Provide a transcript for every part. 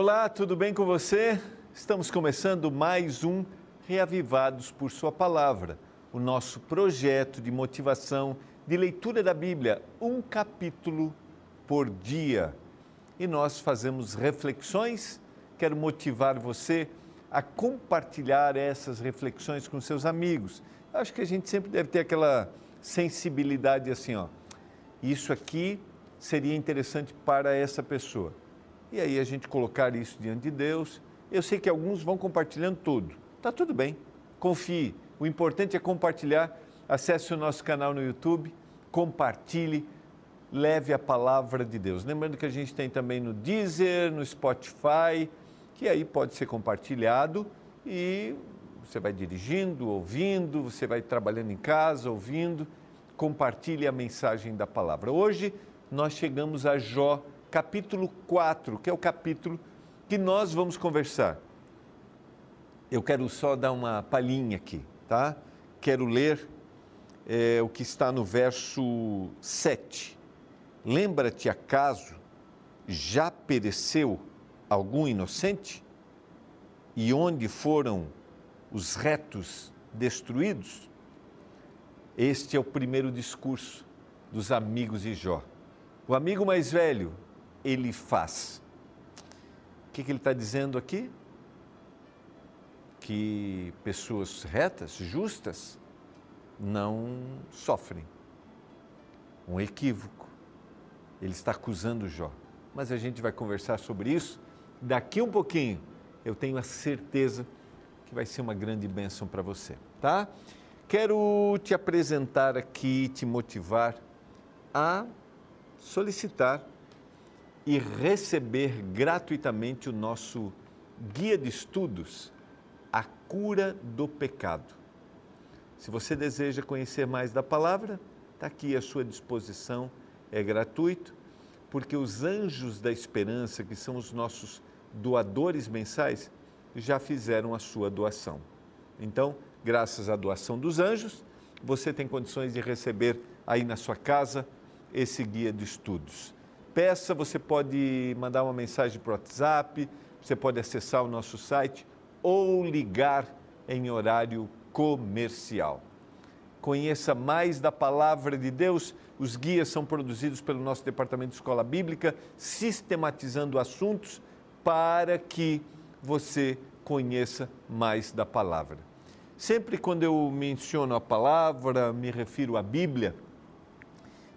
Olá, tudo bem com você? Estamos começando mais um Reavivados por Sua Palavra, o nosso projeto de motivação de leitura da Bíblia, um capítulo por dia. E nós fazemos reflexões. Quero motivar você a compartilhar essas reflexões com seus amigos. Acho que a gente sempre deve ter aquela sensibilidade assim, ó. Isso aqui seria interessante para essa pessoa. E aí a gente colocar isso diante de Deus. Eu sei que alguns vão compartilhando tudo. Tá tudo bem. Confie. O importante é compartilhar. Acesse o nosso canal no YouTube, compartilhe, leve a palavra de Deus. Lembrando que a gente tem também no Deezer, no Spotify, que aí pode ser compartilhado e você vai dirigindo, ouvindo, você vai trabalhando em casa, ouvindo, compartilhe a mensagem da palavra. Hoje nós chegamos a Jó, capítulo 4, que é o capítulo que nós vamos conversar. Eu quero só dar uma palhinha aqui, tá? Quero ler é, o que está no verso 7. Lembra-te acaso, já pereceu algum inocente? E onde foram os retos destruídos? Este é o primeiro discurso dos amigos de Jó. O amigo mais velho, ele faz. O que, que ele está dizendo aqui? Que pessoas retas, justas, não sofrem. Um equívoco. Ele está acusando Jó. Mas a gente vai conversar sobre isso daqui um pouquinho. Eu tenho a certeza que vai ser uma grande bênção para você, tá? Quero te apresentar aqui, te motivar a solicitar e receber gratuitamente o nosso guia de estudos, A Cura do Pecado. Se você deseja conhecer mais da palavra, está aqui à sua disposição, é gratuito, porque os anjos da esperança, que são os nossos doadores mensais, já fizeram a sua doação. Então, graças à doação dos anjos, você tem condições de receber aí na sua casa esse guia de estudos. Peça, você pode mandar uma mensagem para o WhatsApp, você pode acessar o nosso site ou ligar em horário comercial. Conheça mais da palavra de Deus. Os guias são produzidos pelo nosso departamento de escola bíblica, sistematizando assuntos para que você conheça mais da palavra. Sempre quando eu menciono a palavra, me refiro à Bíblia,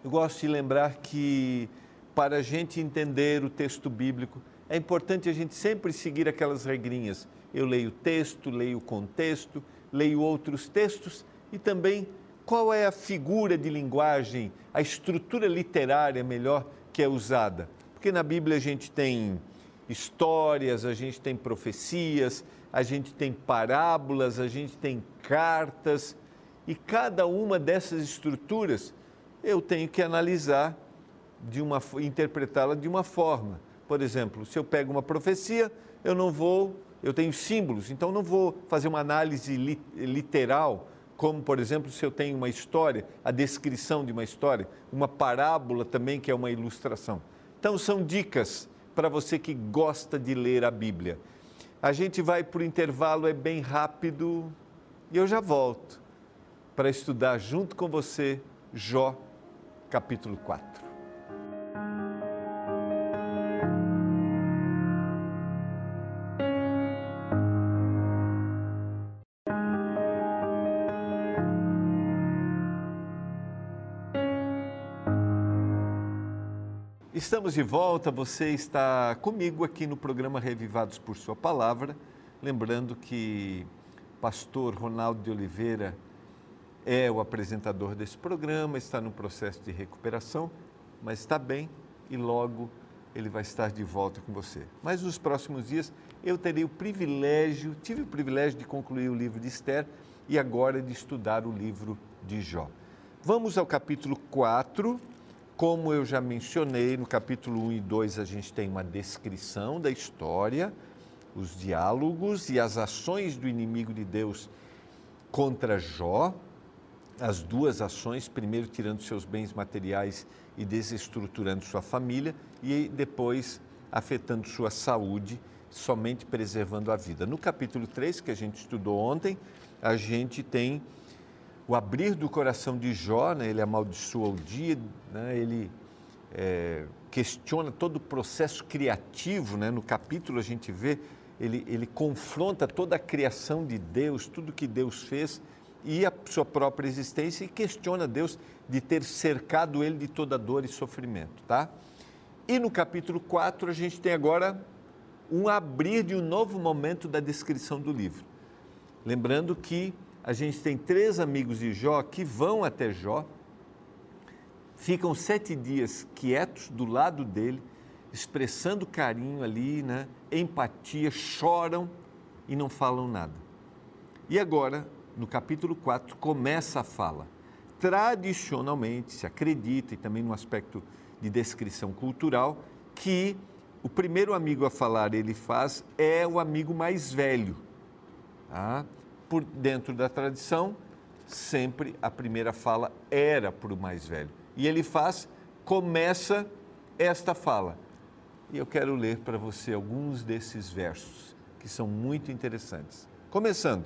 eu gosto de lembrar que para a gente entender o texto bíblico, é importante a gente sempre seguir aquelas regrinhas. Eu leio o texto, leio o contexto, leio outros textos e também qual é a figura de linguagem, a estrutura literária melhor que é usada. Porque na Bíblia a gente tem histórias, a gente tem profecias, a gente tem parábolas, a gente tem cartas, e cada uma dessas estruturas eu tenho que analisar de uma interpretá-la de uma forma. Por exemplo, se eu pego uma profecia, eu não vou, eu tenho símbolos, então não vou fazer uma análise li, literal, como por exemplo, se eu tenho uma história, a descrição de uma história, uma parábola também que é uma ilustração. Então são dicas para você que gosta de ler a Bíblia. A gente vai para o intervalo, é bem rápido, e eu já volto para estudar junto com você Jó, capítulo 4. Estamos de volta, você está comigo aqui no programa Revivados por Sua Palavra. Lembrando que pastor Ronaldo de Oliveira é o apresentador desse programa, está no processo de recuperação, mas está bem e logo ele vai estar de volta com você. Mas nos próximos dias eu terei o privilégio, tive o privilégio de concluir o livro de Esther e agora de estudar o livro de Jó. Vamos ao capítulo 4 como eu já mencionei, no capítulo 1 e 2 a gente tem uma descrição da história, os diálogos e as ações do inimigo de Deus contra Jó, as duas ações, primeiro tirando seus bens materiais e desestruturando sua família, e depois afetando sua saúde, somente preservando a vida. No capítulo 3, que a gente estudou ontem, a gente tem o abrir do coração de Jó, né? ele amaldiçoa o dia, né? ele é, questiona todo o processo criativo, né? no capítulo a gente vê, ele, ele confronta toda a criação de Deus, tudo que Deus fez e a sua própria existência e questiona Deus de ter cercado ele de toda dor e sofrimento, tá? E no capítulo 4 a gente tem agora um abrir de um novo momento da descrição do livro. Lembrando que a gente tem três amigos de Jó que vão até Jó, ficam sete dias quietos do lado dele, expressando carinho ali, né? empatia, choram e não falam nada. E agora, no capítulo 4, começa a fala. Tradicionalmente, se acredita, e também no aspecto de descrição cultural, que o primeiro amigo a falar ele faz é o amigo mais velho. Tá? Por dentro da tradição, sempre a primeira fala era para o mais velho. E ele faz, começa esta fala. E eu quero ler para você alguns desses versos que são muito interessantes. Começando.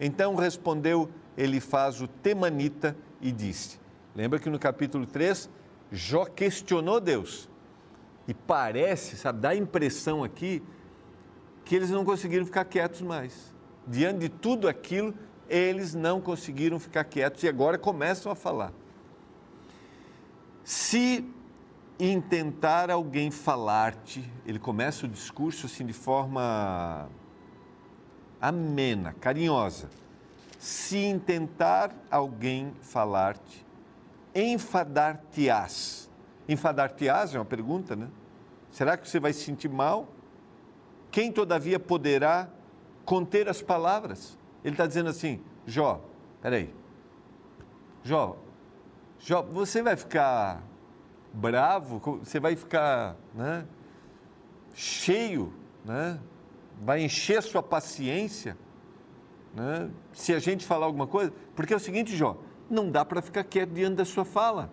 Então respondeu Elifaz o Temanita e disse: Lembra que no capítulo 3, Jó questionou Deus. E parece, sabe, dá a impressão aqui que eles não conseguiram ficar quietos mais. Diante de tudo aquilo, eles não conseguiram ficar quietos e agora começam a falar. Se intentar alguém falar-te, ele começa o discurso assim de forma amena, carinhosa. Se intentar alguém falar-te, enfadar-te-ás. Enfadar-te-ás é uma pergunta, né? Será que você vai se sentir mal? Quem, todavia, poderá conter as palavras? Ele está dizendo assim, Jó, peraí, Jó, Jó, você vai ficar bravo, você vai ficar né, cheio, né, vai encher sua paciência, né, se a gente falar alguma coisa, porque é o seguinte, Jó, não dá para ficar quieto diante da sua fala.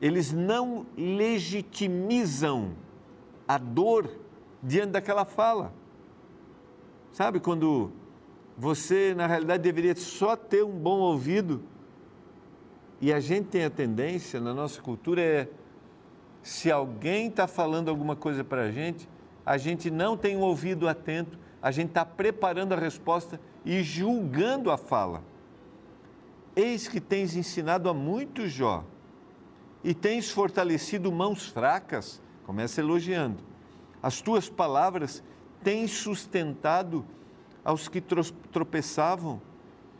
Eles não legitimizam a dor diante daquela fala. Sabe quando você, na realidade, deveria só ter um bom ouvido e a gente tem a tendência, na nossa cultura, é se alguém está falando alguma coisa para a gente, a gente não tem um ouvido atento, a gente está preparando a resposta e julgando a fala. Eis que tens ensinado a muito, Jó, e tens fortalecido mãos fracas, começa elogiando. As tuas palavras têm sustentado aos que tropeçavam,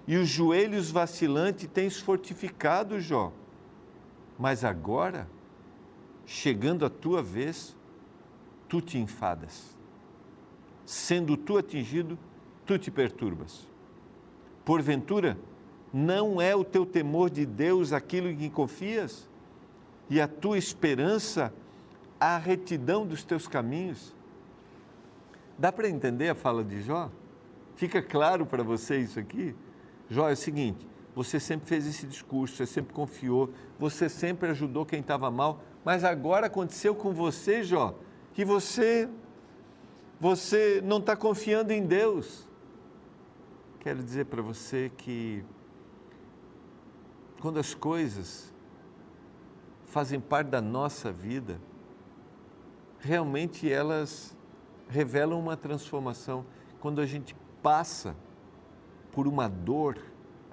e os joelhos vacilantes tens fortificado, Jó. Mas agora, chegando a tua vez, tu te enfadas. Sendo tu atingido, tu te perturbas. Porventura, não é o teu temor de Deus aquilo em que confias? E a tua esperança a retidão dos teus caminhos? Dá para entender a fala de Jó? Fica claro para você isso aqui? Jó, é o seguinte: você sempre fez esse discurso, você sempre confiou, você sempre ajudou quem estava mal, mas agora aconteceu com você, Jó, que você você não está confiando em Deus. Quero dizer para você que quando as coisas fazem parte da nossa vida, realmente elas revelam uma transformação. Quando a gente passa por uma dor,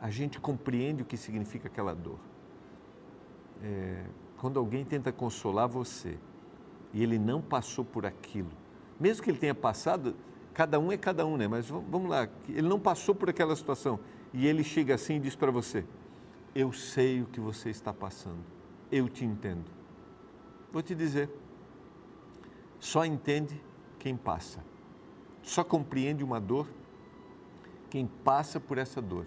a gente compreende o que significa aquela dor. É, quando alguém tenta consolar você e ele não passou por aquilo, mesmo que ele tenha passado, cada um é cada um, né? Mas vamos lá, ele não passou por aquela situação e ele chega assim e diz para você: eu sei o que você está passando, eu te entendo. Vou te dizer, só entende quem passa, só compreende uma dor quem passa por essa dor.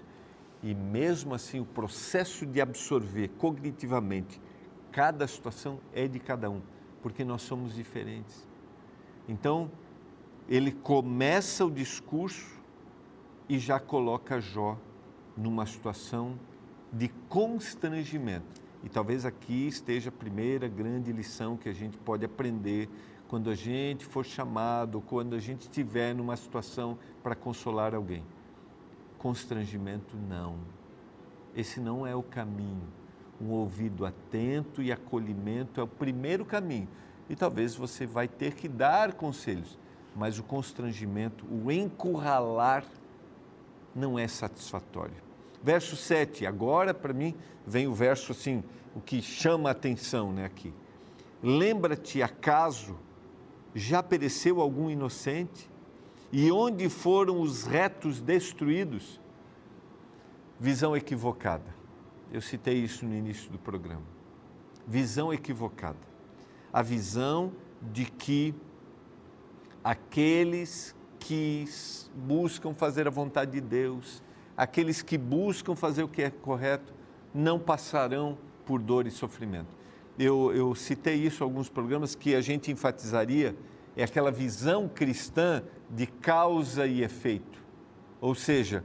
E mesmo assim, o processo de absorver cognitivamente cada situação é de cada um, porque nós somos diferentes. Então, ele começa o discurso e já coloca Jó numa situação de constrangimento. E talvez aqui esteja a primeira grande lição que a gente pode aprender quando a gente for chamado, quando a gente estiver numa situação para consolar alguém. Constrangimento não. Esse não é o caminho. Um ouvido atento e acolhimento é o primeiro caminho. E talvez você vai ter que dar conselhos, mas o constrangimento, o encurralar, não é satisfatório. Verso 7, agora para mim vem o verso assim, o que chama a atenção né, aqui. Lembra-te, acaso, já pereceu algum inocente? E onde foram os retos destruídos? Visão equivocada. Eu citei isso no início do programa. Visão equivocada. A visão de que aqueles que buscam fazer a vontade de Deus, aqueles que buscam fazer o que é correto, não passarão por dor e sofrimento. Eu, eu citei isso em alguns programas que a gente enfatizaria é aquela visão cristã de causa e efeito. Ou seja,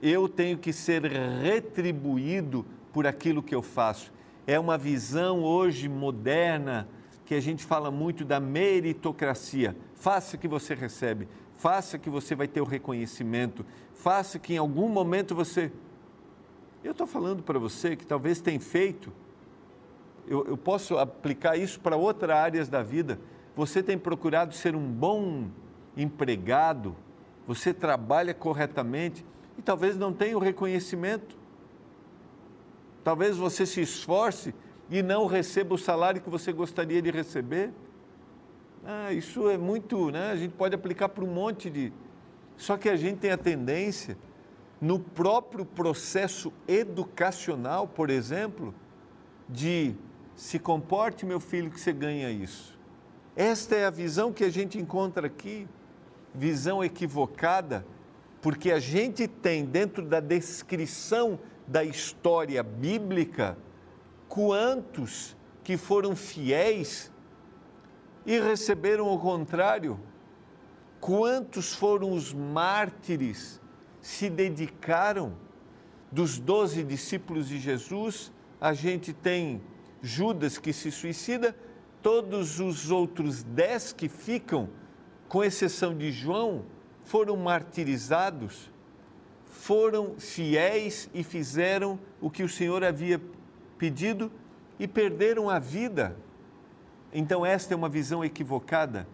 eu tenho que ser retribuído por aquilo que eu faço. É uma visão hoje moderna que a gente fala muito da meritocracia. Faça que você recebe, faça que você vai ter o reconhecimento, faça que em algum momento você. Eu estou falando para você que talvez tenha feito, eu, eu posso aplicar isso para outras áreas da vida. Você tem procurado ser um bom empregado, você trabalha corretamente e talvez não tenha o reconhecimento. Talvez você se esforce e não receba o salário que você gostaria de receber. Ah, isso é muito, né? A gente pode aplicar para um monte de. Só que a gente tem a tendência, no próprio processo educacional, por exemplo, de se comporte, meu filho, que você ganha isso. Esta é a visão que a gente encontra aqui, visão equivocada, porque a gente tem dentro da descrição da história bíblica quantos que foram fiéis e receberam o contrário, quantos foram os mártires, se dedicaram. Dos doze discípulos de Jesus, a gente tem Judas que se suicida, todos os outros dez que ficam, com exceção de João, foram martirizados, foram fiéis e fizeram o que o Senhor havia pedido e perderam a vida. Então, esta é uma visão equivocada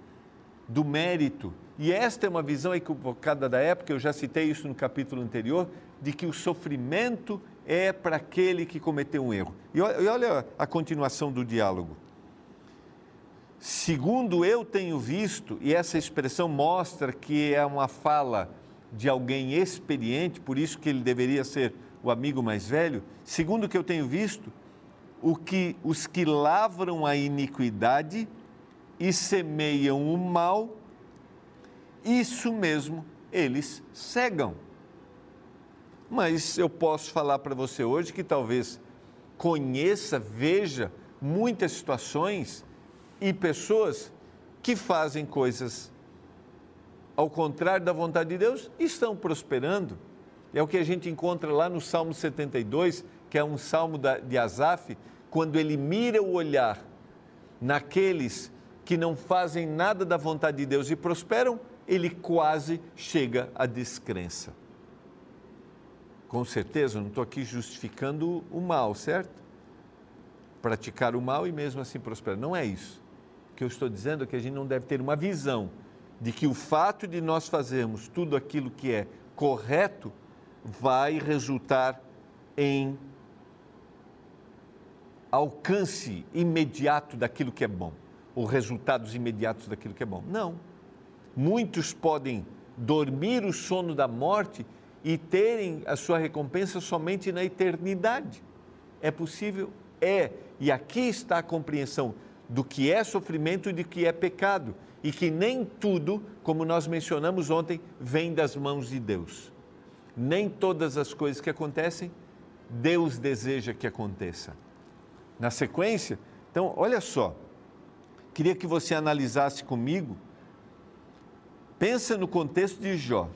do mérito. E esta é uma visão equivocada da época, eu já citei isso no capítulo anterior, de que o sofrimento é para aquele que cometeu um erro. E olha a continuação do diálogo segundo eu tenho visto, e essa expressão mostra que é uma fala de alguém experiente, por isso que ele deveria ser o amigo mais velho, segundo o que eu tenho visto, o que os que lavram a iniquidade e semeiam o mal, isso mesmo eles cegam. Mas eu posso falar para você hoje que talvez conheça, veja muitas situações e pessoas que fazem coisas ao contrário da vontade de Deus estão prosperando. É o que a gente encontra lá no Salmo 72, que é um salmo de Asaf, quando ele mira o olhar naqueles que não fazem nada da vontade de Deus e prosperam, ele quase chega à descrença. Com certeza, não estou aqui justificando o mal, certo? Praticar o mal e mesmo assim prosperar. Não é isso que eu estou dizendo é que a gente não deve ter uma visão de que o fato de nós fazermos tudo aquilo que é correto vai resultar em alcance imediato daquilo que é bom, ou resultados imediatos daquilo que é bom. Não. Muitos podem dormir o sono da morte e terem a sua recompensa somente na eternidade. É possível? É. E aqui está a compreensão do que é sofrimento e do que é pecado, e que nem tudo, como nós mencionamos ontem, vem das mãos de Deus. Nem todas as coisas que acontecem, Deus deseja que aconteça. Na sequência, então, olha só, queria que você analisasse comigo, pensa no contexto de Jó,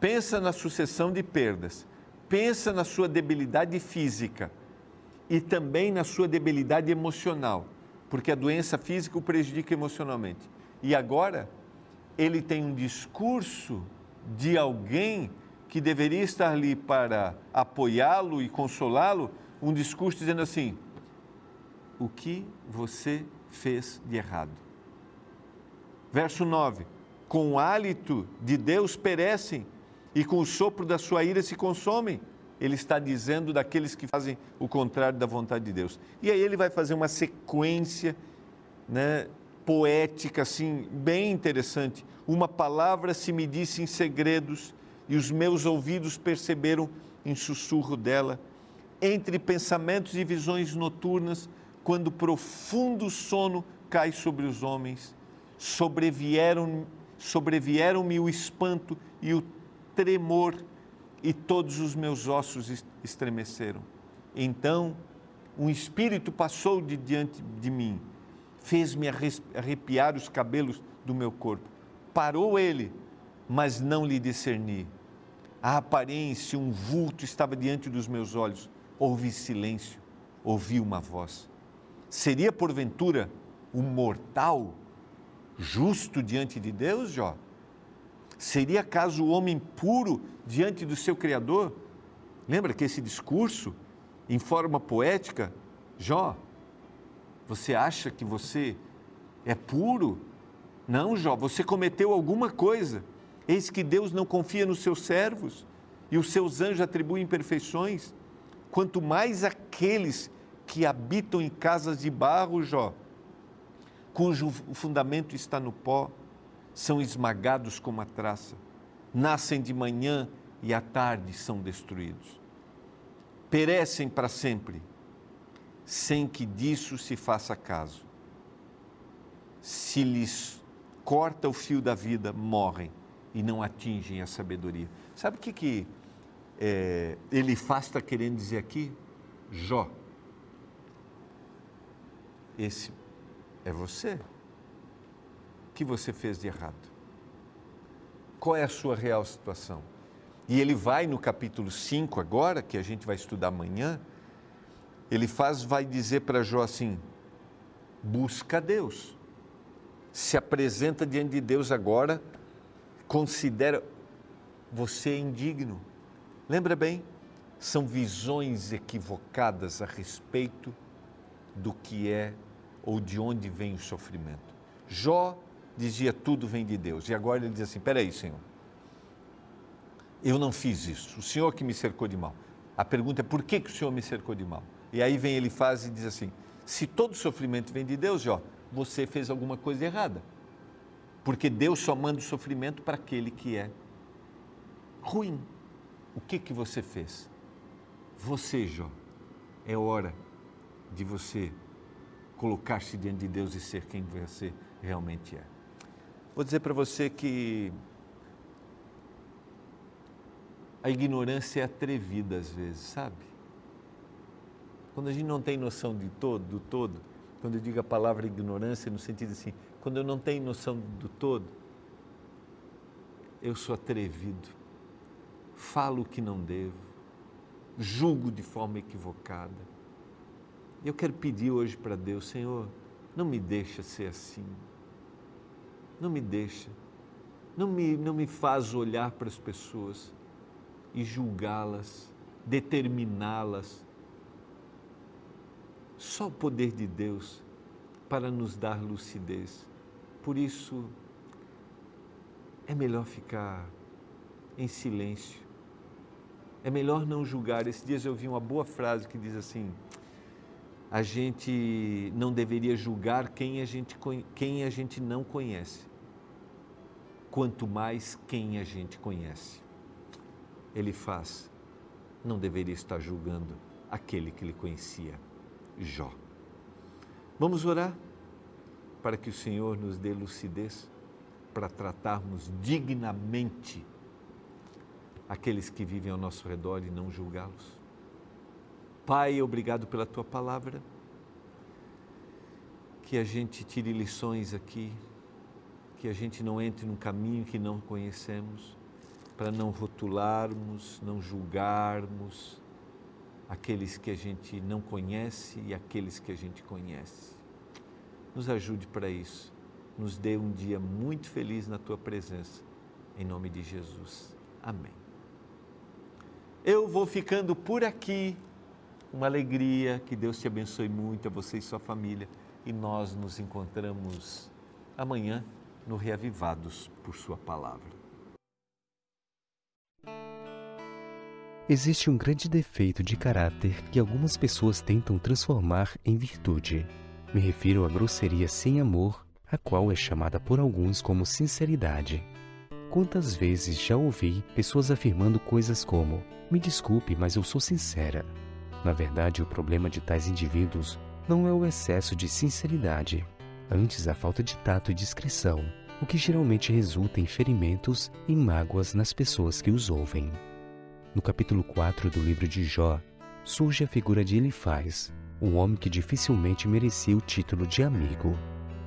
pensa na sucessão de perdas, pensa na sua debilidade física e também na sua debilidade emocional, porque a doença física o prejudica emocionalmente. E agora, ele tem um discurso de alguém que deveria estar ali para apoiá-lo e consolá-lo, um discurso dizendo assim: o que você fez de errado? Verso 9: Com o hálito de Deus perecem e com o sopro da sua ira se consomem. Ele está dizendo daqueles que fazem o contrário da vontade de Deus. E aí ele vai fazer uma sequência né, poética, assim, bem interessante. Uma palavra se me disse em segredos e os meus ouvidos perceberam em sussurro dela. Entre pensamentos e visões noturnas, quando profundo sono cai sobre os homens, sobrevieram sobrevieram-me o espanto e o tremor e todos os meus ossos estremeceram. Então, um espírito passou de diante de mim, fez-me arrepiar os cabelos do meu corpo. Parou ele, mas não lhe discerni. A aparência, um vulto estava diante dos meus olhos. Ouvi silêncio, ouvi uma voz. Seria porventura um mortal justo diante de Deus, Jó? Seria acaso o homem puro diante do seu Criador? Lembra que esse discurso, em forma poética, Jó, você acha que você é puro? Não, Jó, você cometeu alguma coisa. Eis que Deus não confia nos seus servos e os seus anjos atribuem imperfeições. Quanto mais aqueles que habitam em casas de barro, Jó, cujo fundamento está no pó, são esmagados como a traça, nascem de manhã e à tarde são destruídos. Perecem para sempre, sem que disso se faça caso. Se lhes corta o fio da vida, morrem e não atingem a sabedoria. Sabe o que, que é, ele faz está querendo dizer aqui? Jó. Esse é você que você fez de errado? Qual é a sua real situação? E ele vai no capítulo 5 agora, que a gente vai estudar amanhã, ele faz, vai dizer para Jó assim: busca Deus. Se apresenta diante de Deus agora, considera você indigno. Lembra bem? São visões equivocadas a respeito do que é ou de onde vem o sofrimento. Jó dizia tudo vem de Deus. E agora ele diz assim: peraí, Senhor, eu não fiz isso. O Senhor que me cercou de mal. A pergunta é por que, que o Senhor me cercou de mal? E aí vem ele faz e diz assim: se todo sofrimento vem de Deus, Jó, você fez alguma coisa errada. Porque Deus só manda o sofrimento para aquele que é ruim. O que que você fez? Você, Jó, é hora de você colocar-se diante de Deus e ser quem você realmente é. Vou dizer para você que a ignorância é atrevida às vezes, sabe? Quando a gente não tem noção de todo, do todo, quando eu digo a palavra ignorância no sentido assim, quando eu não tenho noção do todo, eu sou atrevido, falo o que não devo, julgo de forma equivocada. Eu quero pedir hoje para Deus, Senhor, não me deixa ser assim não me deixa, não me, não me faz olhar para as pessoas e julgá-las, determiná-las. Só o poder de Deus para nos dar lucidez. Por isso, é melhor ficar em silêncio. É melhor não julgar. Esses dias eu vi uma boa frase que diz assim: a gente não deveria julgar quem a gente, quem a gente não conhece quanto mais quem a gente conhece. Ele faz, não deveria estar julgando aquele que ele conhecia, Jó. Vamos orar para que o Senhor nos dê lucidez para tratarmos dignamente aqueles que vivem ao nosso redor e não julgá-los. Pai, obrigado pela tua palavra. Que a gente tire lições aqui que a gente não entre num caminho que não conhecemos, para não rotularmos, não julgarmos, aqueles que a gente não conhece e aqueles que a gente conhece. Nos ajude para isso. Nos dê um dia muito feliz na tua presença. Em nome de Jesus. Amém. Eu vou ficando por aqui. Uma alegria, que Deus te abençoe muito, a você e sua família. E nós nos encontramos amanhã no Reavivados por Sua Palavra. Existe um grande defeito de caráter que algumas pessoas tentam transformar em virtude. Me refiro à grosseria sem amor, a qual é chamada por alguns como sinceridade. Quantas vezes já ouvi pessoas afirmando coisas como: Me desculpe, mas eu sou sincera. Na verdade, o problema de tais indivíduos não é o excesso de sinceridade, antes a falta de tato e discrição, o que geralmente resulta em ferimentos e mágoas nas pessoas que os ouvem. No capítulo 4 do livro de Jó, surge a figura de Elifaz, um homem que dificilmente merecia o título de amigo,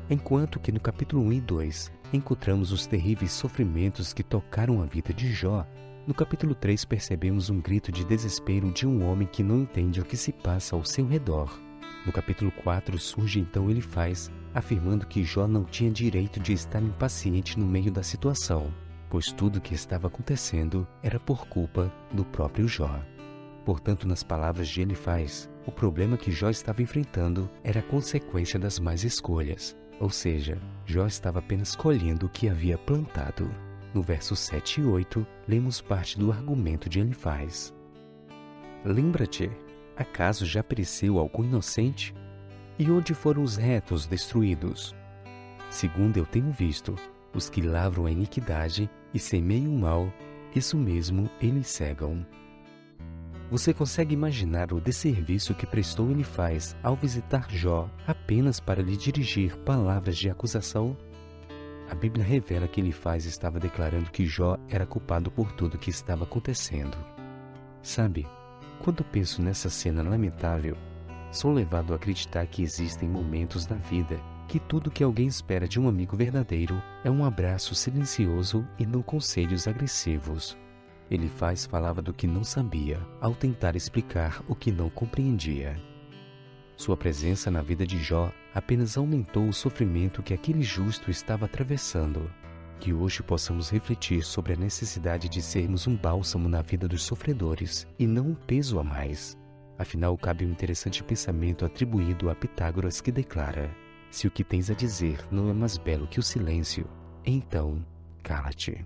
enquanto que no capítulo 1 e 2 encontramos os terríveis sofrimentos que tocaram a vida de Jó no capítulo 3, percebemos um grito de desespero de um homem que não entende o que se passa ao seu redor. No capítulo 4, surge então ele faz, afirmando que Jó não tinha direito de estar impaciente no meio da situação, pois tudo o que estava acontecendo era por culpa do próprio Jó. Portanto, nas palavras de Elifaz, o problema que Jó estava enfrentando era consequência das más escolhas, ou seja, Jó estava apenas colhendo o que havia plantado. No verso 7 e 8, lemos parte do argumento de Elifaz. Lembra-te, acaso já pereceu algum inocente? E onde foram os retos destruídos? Segundo eu tenho visto, os que lavram a iniquidade e semeiam o mal, isso mesmo eles cegam. Você consegue imaginar o desserviço que prestou Elifaz ao visitar Jó apenas para lhe dirigir palavras de acusação? A Bíblia revela que Elifaz estava declarando que Jó era culpado por tudo que estava acontecendo. Sabe, quando penso nessa cena lamentável, sou levado a acreditar que existem momentos na vida que tudo que alguém espera de um amigo verdadeiro é um abraço silencioso e não conselhos agressivos. Elifaz falava do que não sabia ao tentar explicar o que não compreendia. Sua presença na vida de Jó apenas aumentou o sofrimento que aquele justo estava atravessando. Que hoje possamos refletir sobre a necessidade de sermos um bálsamo na vida dos sofredores e não um peso a mais. Afinal, cabe um interessante pensamento atribuído a Pitágoras que declara: Se o que tens a dizer não é mais belo que o silêncio, então cala-te.